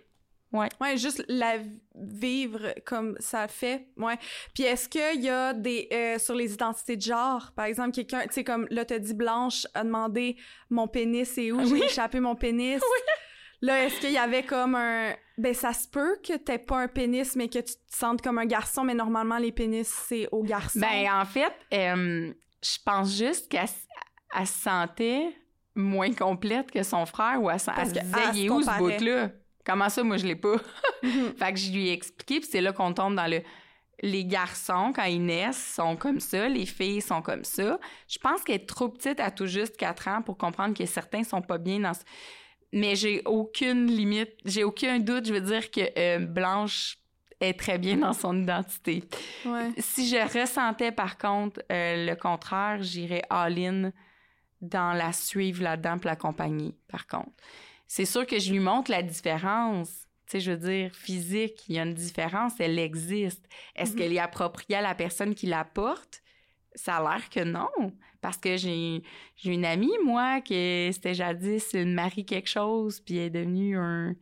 [SPEAKER 1] Ouais, juste la vivre comme ça fait. Ouais. Puis est-ce qu'il y a des euh, sur les identités de genre, par exemple, quelqu'un, tu sais comme là t'as dit Blanche a demandé mon pénis et où
[SPEAKER 2] Ah
[SPEAKER 1] j'ai
[SPEAKER 2] oui.
[SPEAKER 1] échappé mon pénis. <laughs> Là, est-ce qu'il y avait comme un ben ça se peut que t'aies pas un pénis mais que tu te sentes comme un garçon mais normalement les pénis c'est aux garçons?
[SPEAKER 2] Ben en fait, euh, je pense juste qu'elle se sentait moins complète que son frère ou elle, se disait
[SPEAKER 1] elle
[SPEAKER 2] il est où ce bout-là? Comment ça, moi je l'ai pas? <laughs>
[SPEAKER 1] Mhm.
[SPEAKER 2] Fait que je lui ai expliqué, puis c'est là qu'on tombe dans le. Les garçons, quand ils naissent, sont comme ça, les filles sont comme ça. Je pense qu'elle est trop petite à tout juste 4 ans pour comprendre que certains sont pas bien dans ce... Mais j'ai aucune limite, j'ai aucun doute, je veux dire que euh, Blanche est très bien dans son identité.
[SPEAKER 1] Ouais.
[SPEAKER 2] Si je ressentais par contre euh, le contraire, j'irais all-in dans la suivre là-dedans pour l'accompagner, par contre. C'est sûr que je lui montre la différence. Tu sais, je veux dire, physique, il y a une différence, elle existe. Est-ce
[SPEAKER 1] Mhm.
[SPEAKER 2] qu'elle est appropriée à la personne qui la porte? Ça a l'air que non. Parce que j'ai j'ai une amie, moi, qui c'était jadis une Marie quelque chose, puis elle est devenue un,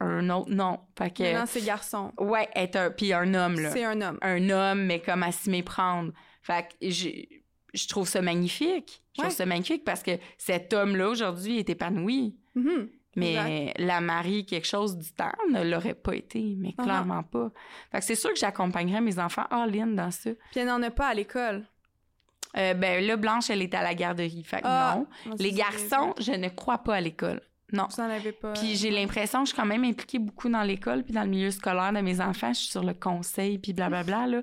[SPEAKER 2] un autre nom. Fait que,
[SPEAKER 1] Maintenant c'est garçon.
[SPEAKER 2] ouais, être un, puis un homme, là
[SPEAKER 1] C'est un homme.
[SPEAKER 2] un homme, mais comme à s'y méprendre. Fait que je trouve ça magnifique. Je
[SPEAKER 1] Ouais.
[SPEAKER 2] trouve ça magnifique parce que cet homme-là, aujourd'hui, est épanoui.
[SPEAKER 1] Mhm.
[SPEAKER 2] Mais la Marie, quelque chose du temps, ne l'aurait pas été, mais clairement pas. Fait que c'est sûr que j'accompagnerais mes enfants all-in dans ça.
[SPEAKER 1] Puis elle n'en a pas à l'école.
[SPEAKER 2] Euh, ben là, Blanche, elle est à la garderie. Fait que
[SPEAKER 1] Ah,
[SPEAKER 2] non. Les garçons, je ne crois pas à l'école. Non.
[SPEAKER 1] Vous en avez pas.
[SPEAKER 2] Puis j'ai l'impression que je suis quand même impliquée beaucoup dans l'école puis dans le milieu scolaire de mes enfants. Je suis sur le conseil puis blablabla. Là.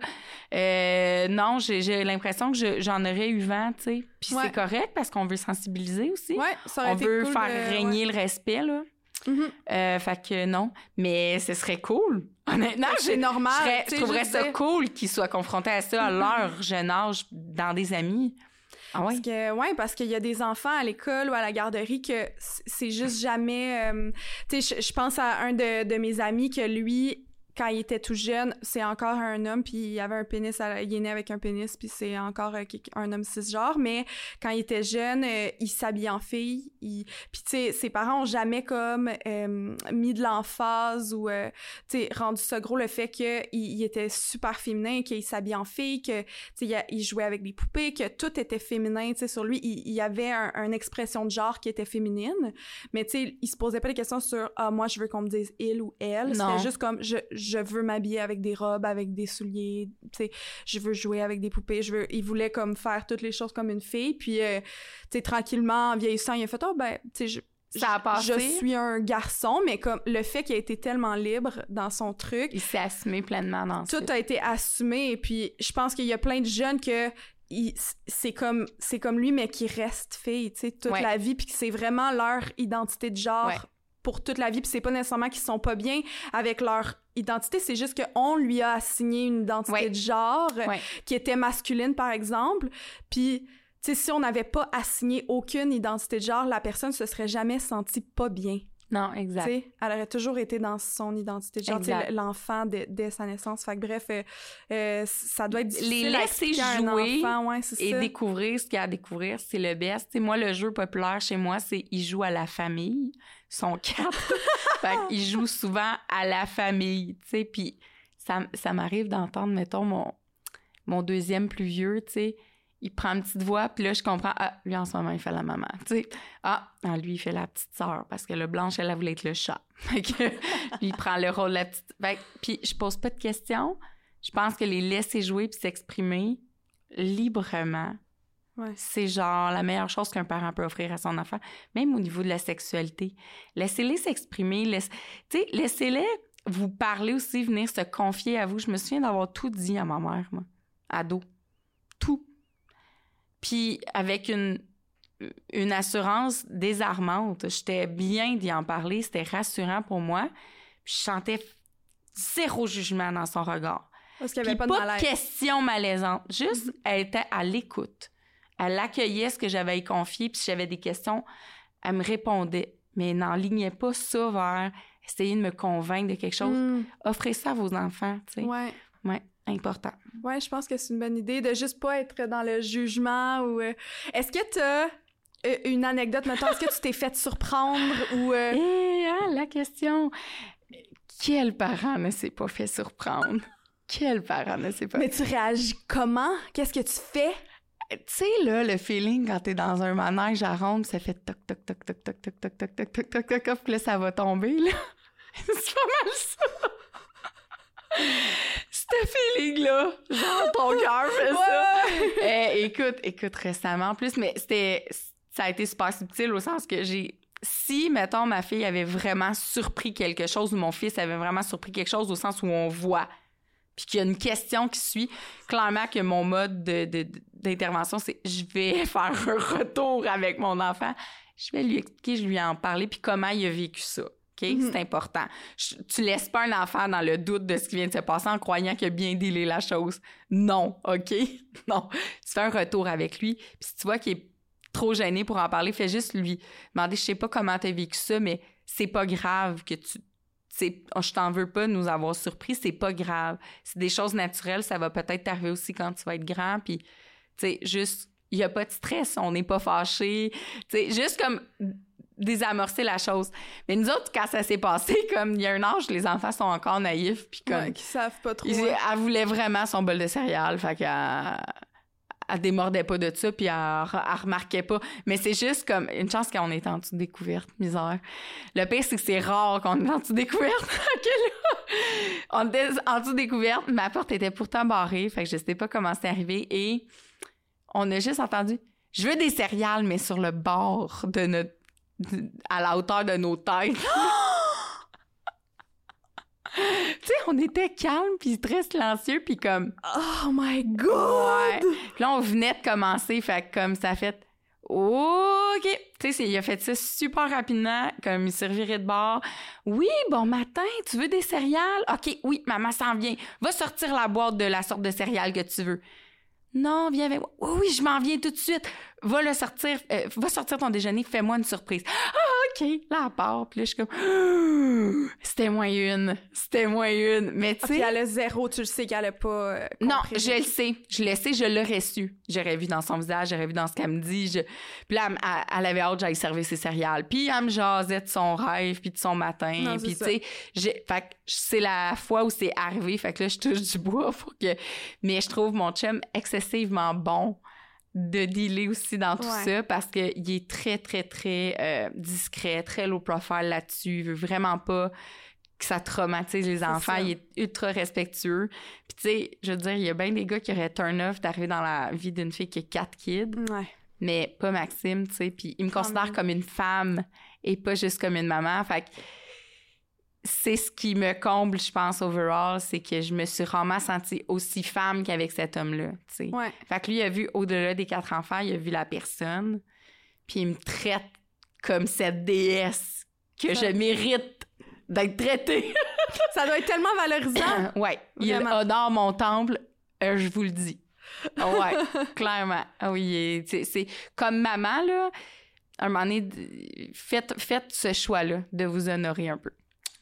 [SPEAKER 2] Euh, non, j'ai, l'impression que je- j'en aurais eu vent, tu sais. Puis
[SPEAKER 1] Ouais.
[SPEAKER 2] c'est correct parce qu'on veut sensibiliser aussi.
[SPEAKER 1] Ouais, ça aurait
[SPEAKER 2] On
[SPEAKER 1] été
[SPEAKER 2] veut
[SPEAKER 1] cool
[SPEAKER 2] faire
[SPEAKER 1] de-
[SPEAKER 2] régner le respect, là.
[SPEAKER 1] Mhm.
[SPEAKER 2] Euh, fait que non. Mais ce serait cool. Honnêtement,
[SPEAKER 1] C'est
[SPEAKER 2] je,
[SPEAKER 1] normal.
[SPEAKER 2] je, serais- trouverais
[SPEAKER 1] je
[SPEAKER 2] ça
[SPEAKER 1] dire.
[SPEAKER 2] cool qu'ils soient confrontés à ça à leur jeune âge dans des amis. Ah ouais?
[SPEAKER 1] Parce que, ouais, parce qu'il y a des enfants à l'école ou à la garderie que c'est juste jamais. euh, tu sais, je, je pense à un de, de mes amis que lui, quand il était tout jeune, c'est encore un homme, puis il avait un pénis, à- il est né avec un pénis, puis c'est encore euh, un homme cisgenre, mais quand il était jeune, euh, il s'habillait en fille. Il... Puis, tu sais, ses parents ont jamais comme euh, mis de l'emphase ou, tu sais, rendu ça gros le fait qu'il il était super féminin, qu'il s'habillait en fille, que tu sais, il, jouait avec des poupées, que tout était féminin, tu sais, sur lui, il, il avait un- une expression de genre qui était féminine, mais tu sais, il se posait pas des questions sur « Ah, moi, je veux qu'on me dise il ou elle »,
[SPEAKER 2] Non.
[SPEAKER 1] c'était juste comme je, « Je veux m'habiller avec des robes, avec des souliers, tu sais, je veux jouer avec des poupées, je veux... » Il voulait comme faire toutes les choses comme une fille, puis, euh, tu sais, tranquillement, en vieillissant, il a fait « Oh, ben, tu sais, je... »
[SPEAKER 2] Ça a passé.
[SPEAKER 1] Je suis un garçon, mais comme le fait qu'il a été tellement libre dans son truc,
[SPEAKER 2] Il s'est assumé pleinement dans ça.
[SPEAKER 1] tout a été assumé et puis je pense qu'il y a plein de jeunes que c'est comme c'est comme lui mais qui reste fille tu sais toute
[SPEAKER 2] Ouais.
[SPEAKER 1] la vie puis que c'est vraiment leur identité de genre
[SPEAKER 2] Ouais.
[SPEAKER 1] Pour toute la vie puis c'est pas nécessairement qu'ils sont pas bien avec leur identité c'est juste que on lui a assigné une identité
[SPEAKER 2] Ouais.
[SPEAKER 1] de genre
[SPEAKER 2] Ouais.
[SPEAKER 1] qui était masculine par exemple puis tu sais si on n'avait pas assigné aucune identité de genre la personne se serait jamais sentie pas bien
[SPEAKER 2] Non, exact.
[SPEAKER 1] elle aurait toujours été dans son identité. Genre, l'enfant dès sa naissance. Fait que bref, euh, euh, ça doit être difficile
[SPEAKER 2] Les laisser jouer et découvrir ce qu'il y a à découvrir, c'est le best. T'sais, moi, le jeu populaire chez moi, c'est ils jouent à la famille. Ils sont quatre. <laughs> fait qu'ils jouent souvent à la famille, tu sais. Puis ça, ça m'arrive d'entendre, mettons, mon, mon deuxième plus vieux, tu sais il prend une petite voix, puis là, je comprends, ah, lui, en ce moment, il fait la maman, tu sais. Ah, lui, il fait la petite sœur, parce que le blanche, elle, elle voulait être le chat. <laughs> Fait que, lui, il prend le rôle de la petite... Fait puis je pose pas de questions. Je pense que les laisser jouer puis s'exprimer librement, c'est genre la meilleure chose qu'un parent peut offrir à son enfant, même au niveau de la sexualité. Laissez-les s'exprimer, laisse... tu sais, laissez-les vous parler aussi, venir se confier à vous. Je me souviens d'avoir tout dit à ma mère, moi, ado. Tout puis avec une, une assurance désarmante. J'étais bien d'y en parler, c'était rassurant pour moi. Puis je sentais zéro jugement dans son regard.
[SPEAKER 1] Parce qu'il n'y avait pas, de,
[SPEAKER 2] question malaisante. Juste, mm-hmm. elle était à l'écoute. Elle accueillait ce que j'avais confié, puis si j'avais des questions, elle me répondait. Mais n'enlignait pas ça vers essayer de me convaincre de quelque chose. Mm. Offrez ça à vos enfants, tu sais.
[SPEAKER 1] Ouais.
[SPEAKER 2] Ouais important.
[SPEAKER 1] Ouais, je pense que c'est une bonne idée de juste pas être dans le jugement ou. Euh, est-ce que tu as euh, une anecdote, maintenant, est-ce que tu t'es fait surprendre ou. Euh...
[SPEAKER 2] Eh, hein, la question. Quel parent ne s'est pas fait surprendre? Quel parent ne s'est pas.
[SPEAKER 1] Mais tu réagis comment? Qu'est-ce que tu fais?
[SPEAKER 2] Tu sais, là, le feeling quand t'es dans un manège à ronde, ça fait toc, toc, toc, toc, toc, toc, toc, toc, toc, toc, toc, toc, toc, puis là, ça va tomber, là. c'est pas mal ça ce feeling-là. Genre, ton <laughs> cœur fait ça. Eh, écoute, écoute, récemment, en plus, mais c'était, ça a été super subtil au sens que j'ai, si, mettons, ma fille avait vraiment surpris quelque chose ou mon fils avait vraiment surpris quelque chose au sens où on voit, puis qu'il y a une question qui suit, clairement que mon mode de, d'intervention, c'est je vais faire un retour avec mon enfant. Je vais lui expliquer, je lui en parler, puis comment il a vécu ça. Mm-hmm. C'est important. tu laisses pas un enfant dans le doute de ce qui vient de se passer en croyant qu'il a bien dealé la chose. Non, OK? <laughs> non. Tu fais un retour avec lui. Puis si tu vois qu'il est trop gêné pour en parler, fais juste lui demander, je sais pas comment tu as vécu ça, mais c'est pas grave que tu... Oh, je t'en veux pas de nous avoir surpris, c'est pas grave. C'est des choses naturelles, ça va peut-être t'arriver aussi quand tu vas être grand, puis, tu sais, juste, il y a pas de stress, on n'est pas fâché. Tu sais, juste comme désamorcer la chose. Mais nous autres, quand ça s'est passé, <laughs> comme il y a un âge, les enfants sont encore naïfs, puis comme...
[SPEAKER 1] Ouais, qui savent pas trop.
[SPEAKER 2] elle voulait vraiment son bol de céréales, fait qu'elle... Elle démordait pas de ça, puis elle, elle remarquait pas. Mais c'est juste comme une chance qu'on est en dessous découverte, misère. Le pire, c'est que c'est rare qu'on est en dessous découverte. <laughs> on était en dessous découverte, ma porte était pourtant barrée, fait que je sais pas comment c'est arrivé. Et on a juste entendu « Je veux des céréales, mais sur le bord de notre à la hauteur de nos têtes. <laughs> tu sais, on était calme puis très silencieux puis comme
[SPEAKER 1] oh my god.
[SPEAKER 2] Puis là on venait de commencer fait comme ça fait OK. Tu sais, il a fait ça super rapidement, comme il servirait de bord. Oui, bon matin, tu veux des céréales? OK, oui, maman s'en vient. Va sortir la boîte de la sorte de céréales que tu veux. Non, viens avec moi. Oui, oui, je m'en viens tout de suite. Va le sortir, euh, va sortir ton déjeuner, fais-moi une surprise. Ah, OK, là, à part. Puis là, je suis comme, <gasps> c'était moins une. C'était moins une. Mais tu sais.
[SPEAKER 1] elle a zéro, tu le sais qu'elle a pas. Euh,
[SPEAKER 2] non, je le sais. Je le sais, je l'aurais su. J'aurais vu dans son visage, j'aurais vu dans ce qu'elle me dit. Je... Puis là, elle, avait hâte, j'aille servir ses céréales. Puis elle me jasait de son rêve, puis de son matin. puis tu sais, fait c'est la fois où c'est arrivé. Fait que là, je touche du bois pour que. Mais je trouve mon chum excessivement bon de dealer aussi dans tout ça parce qu'il est très, très, très euh, discret, très low profile là-dessus. Il veut vraiment pas que ça traumatise les enfants. Il est ultra respectueux. Puis tu sais, je veux dire, il y a bien des gars qui auraient turn off d'arriver dans la vie d'une fille qui a quatre kids. Mais pas Maxime, tu sais. Puis il me considère comme une femme et pas juste comme une maman. Fait que c'est ce qui me comble, je pense, overall, c'est que je me suis vraiment sentie aussi femme qu'avec cet homme-là, tu sais. Fait que lui, il a vu au-delà des quatre enfants, il a vu la personne, puis il me traite comme cette déesse que je mérite d'être traitée. <laughs>
[SPEAKER 1] ça doit être tellement valorisant. <coughs>
[SPEAKER 2] ouais, il honore mon temple, euh, je vous le dis. <laughs> ouais, clairement. Ah oui, c'est comme maman, là à un moment donné, faites, faites ce choix-là de vous honorer un peu.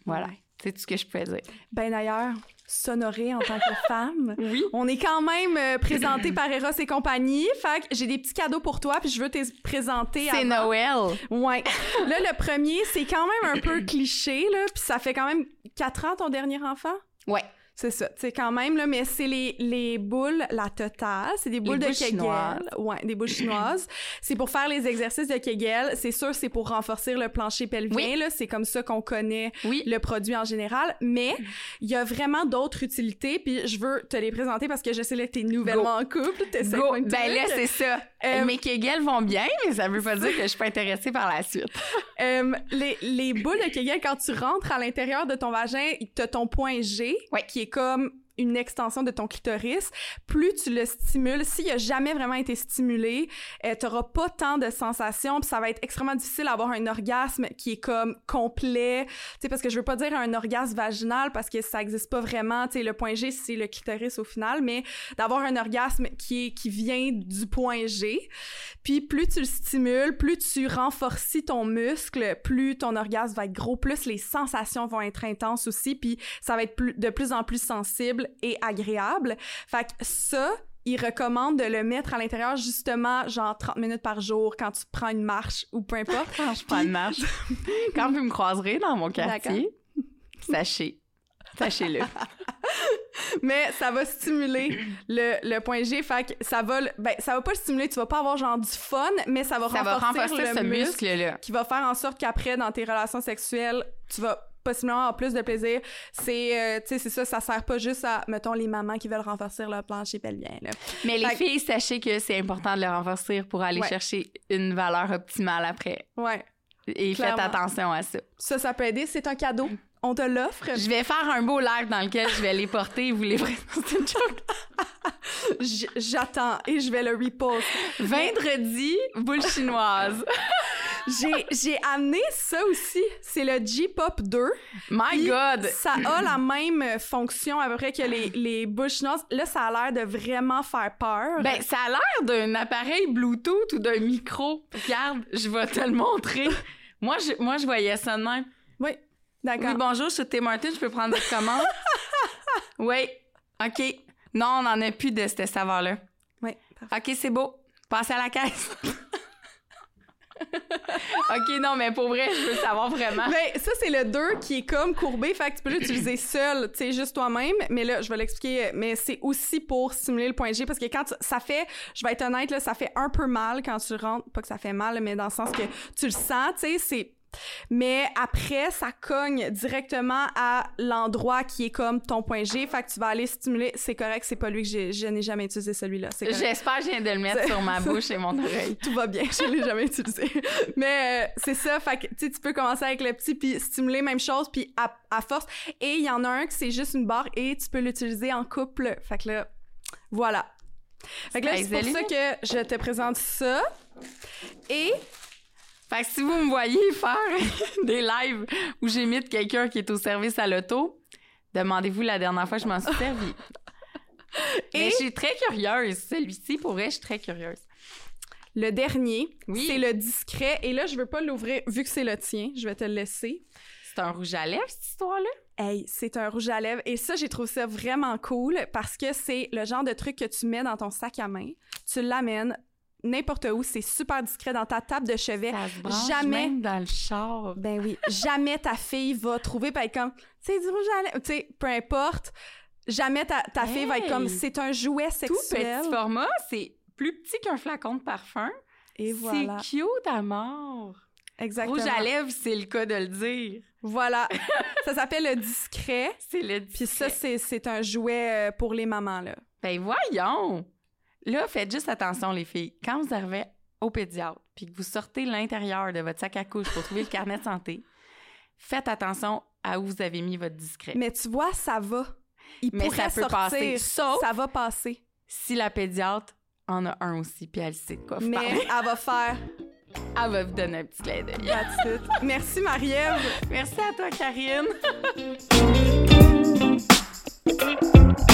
[SPEAKER 2] Voilà.
[SPEAKER 1] Ouais.
[SPEAKER 2] C'est tout ce que je peux dire.
[SPEAKER 1] Ben d'ailleurs, s'honorer en tant que femme. <laughs>
[SPEAKER 2] Oui.
[SPEAKER 1] On est quand même euh, présenté par Eros et compagnie. Fait que j'ai des petits cadeaux pour toi, puis je veux te présenter
[SPEAKER 2] C'est. Noël.
[SPEAKER 1] Ouais. Là, le premier, c'est quand même un peu cliché, là, puis ça fait quand même 4 ans ton dernier enfant?
[SPEAKER 2] Ouais.
[SPEAKER 1] C'est ça, c'est quand même, là, mais c'est les, les boules, la totale, c'est des boules de Kegel.
[SPEAKER 2] chinoises.
[SPEAKER 1] Ouais, des boules <clears throat> chinoises. c'est pour faire les exercices de Kegel. C'est sûr, c'est pour renforcer le plancher pelvien,
[SPEAKER 2] Oui.
[SPEAKER 1] là. C'est comme ça qu'on connaît
[SPEAKER 2] Oui.
[SPEAKER 1] le produit en général, mais il y a vraiment d'autres utilités, puis je veux te les présenter parce que je sais que t'es nouvellement en couple,
[SPEAKER 2] Go.
[SPEAKER 1] de
[SPEAKER 2] Ben là, c'est ça.
[SPEAKER 1] Euh,
[SPEAKER 2] Mes Kegels vont bien, mais ça veut pas dire que je suis pas intéressée par la suite. <laughs>
[SPEAKER 1] Euh, les, les boules de Kegel, quand tu rentres à l'intérieur de ton vagin, t'as ton point G, qui est comme une extension de ton clitoris. Plus tu le stimules, s'il a jamais vraiment été stimulé, euh, t'auras pas tant de sensations, puis ça va être extrêmement difficile d'avoir un orgasme qui est comme complet. Tu sais, parce que je veux pas dire un orgasme vaginal parce que ça existe pas vraiment. Tu sais, le point G, c'est le clitoris au final, mais d'avoir un orgasme qui est, qui vient du point G. Puis plus tu le stimules, plus tu renforces ton muscle, plus ton orgasme va être gros, plus les sensations vont être intenses aussi, puis ça va être de plus en plus sensible et agréable. Fait que ça, il recommande de le mettre à l'intérieur justement genre 30 minutes par jour quand tu prends une marche ou peu importe. <laughs>
[SPEAKER 2] Quand je prends une marche. Quand vous me croiserez dans mon quartier, sachez. Sachez-le. <laughs>
[SPEAKER 1] Mais ça va stimuler le, le point G, fait que ça va, ben ça va pas le stimuler, tu vas pas avoir genre du fun, mais ça va
[SPEAKER 2] Ça va
[SPEAKER 1] renforcer, le
[SPEAKER 2] ce
[SPEAKER 1] muscle
[SPEAKER 2] muscle-là.
[SPEAKER 1] qui va faire en sorte qu'après, dans tes relations sexuelles, tu vas possiblement avoir plus de plaisir. C'est, euh, tu sais, c'est ça, ça sert pas juste à, mettons, les mamans qui veulent renforcer leur plancher pelvien, là.
[SPEAKER 2] Mais les
[SPEAKER 1] Fait
[SPEAKER 2] filles, sachez que c'est important de le renforcer pour aller
[SPEAKER 1] Ouais.
[SPEAKER 2] chercher une valeur optimale après.
[SPEAKER 1] Ouais.
[SPEAKER 2] Et
[SPEAKER 1] Clairement.
[SPEAKER 2] faites attention à ça.
[SPEAKER 1] Ça, ça peut aider. C'est un cadeau. On te l'offre.
[SPEAKER 2] Je vais faire un beau live dans lequel je vais les porter et vous les présenter. <laughs>
[SPEAKER 1] J'attends et je vais le repost.
[SPEAKER 2] Vendredi, boule chinoise.
[SPEAKER 1] J'ai, amené ça aussi. C'est le J-Pop 2.
[SPEAKER 2] My
[SPEAKER 1] Puis,
[SPEAKER 2] God!
[SPEAKER 1] Ça a la même fonction à peu près que les, les. Là, ça a l'air de vraiment faire peur.
[SPEAKER 2] Ben, ça a l'air d'un appareil Bluetooth ou d'un micro. Regarde, je vais te le montrer. Moi, je, moi, je voyais ça de même.
[SPEAKER 1] oui, d'accord.
[SPEAKER 2] Oui, bonjour, je suis Tim Martin, je peux prendre votre commande? <laughs> oui. OK. Non, on n'en a plus de cette saveur-là.
[SPEAKER 1] Oui, parfait.
[SPEAKER 2] OK, c'est beau. Passez à la caisse. <laughs> OK, non, mais pour vrai, je veux savoir vraiment.
[SPEAKER 1] Ben, ça, c'est le 2 qui est comme courbé, fait que tu peux l'utiliser seul, tu sais, juste toi-même. Mais là, je vais l'expliquer, mais c'est aussi pour stimuler le point G, parce que quand ça fait, je vais être honnête, là, ça fait un peu mal quand tu rentres, pas que ça fait mal, mais dans le sens que tu le sens, tu sais, c'est... Mais après, ça cogne directement à l'endroit qui est comme ton point G, fait que tu vas aller stimuler. C'est correct, c'est pas lui que j'ai, je n'ai jamais utilisé celui-là.
[SPEAKER 2] J'espère que je viens de le mettre sur ma bouche et mon oreille.
[SPEAKER 1] tout va bien, je l'ai jamais utilisé. <laughs> Mais euh, c'est ça, fait que tu peux commencer avec le petit puis stimuler même chose puis à, à force. Et il y en a un que c'est juste une barre et tu peux l'utiliser en couple. Fait que là, voilà. Fait que là, c'est pour ça que je te présente ça. Et
[SPEAKER 2] Fait que si vous me voyez faire <laughs> des lives où j'imite quelqu'un qui est au service à l'auto, demandez-vous la dernière fois que je m'en suis servi. <laughs> Mais
[SPEAKER 1] Et-
[SPEAKER 2] je suis très curieuse. Celui-ci, pour vrai, je suis très curieuse.
[SPEAKER 1] le dernier,
[SPEAKER 2] Oui.
[SPEAKER 1] c'est le discret. Et là, je veux pas l'ouvrir vu que c'est le tien. Je vais te le laisser.
[SPEAKER 2] C'est un rouge à lèvres, cette histoire-là?
[SPEAKER 1] Hey, c'est un rouge à lèvres. Et ça, j'ai trouvé ça vraiment cool parce que c'est le genre de truc que tu mets dans ton sac à main. Tu l'amènes n'importe où. C'est super discret dans ta table de chevet.
[SPEAKER 2] Ça se branche
[SPEAKER 1] Jamais.
[SPEAKER 2] même dans le char.
[SPEAKER 1] Ben oui, jamais ta fille va trouver pas être comme c'est du rouge à lèvres, tu sais, peu importe. Jamais ta, ta fille va être comme c'est un jouet
[SPEAKER 2] Tout
[SPEAKER 1] sexuel.
[SPEAKER 2] petit format, c'est plus petit qu'un flacon de parfum.
[SPEAKER 1] Et voilà.
[SPEAKER 2] C'est cute à mort.
[SPEAKER 1] Exactement.
[SPEAKER 2] Rouge à lèvres, c'est le cas de le dire.
[SPEAKER 1] Voilà. <laughs> ça s'appelle le discret.
[SPEAKER 2] C'est le
[SPEAKER 1] Puis ça, c'est c'est un jouet euh, pour les mamans, là.
[SPEAKER 2] Ben voyons! Là, faites juste attention, les filles. Quand vous arrivez au pédiatre, puis que vous sortez l'intérieur de votre sac à couche pour trouver le carnet de santé, faites attention à où vous avez mis votre discret.
[SPEAKER 1] Mais tu vois, ça va. Il
[SPEAKER 2] Mais
[SPEAKER 1] pourrait
[SPEAKER 2] ça peut
[SPEAKER 1] sortir.
[SPEAKER 2] passer. Sauf
[SPEAKER 1] Ça va passer.
[SPEAKER 2] si la pédiatre en a un aussi, puis elle sait de quoi
[SPEAKER 1] Mais elle va faire
[SPEAKER 2] elle va vous donner un petit clin d'œil.
[SPEAKER 1] Merci, Marie-Ève.
[SPEAKER 2] Merci à toi, Karine! <laughs>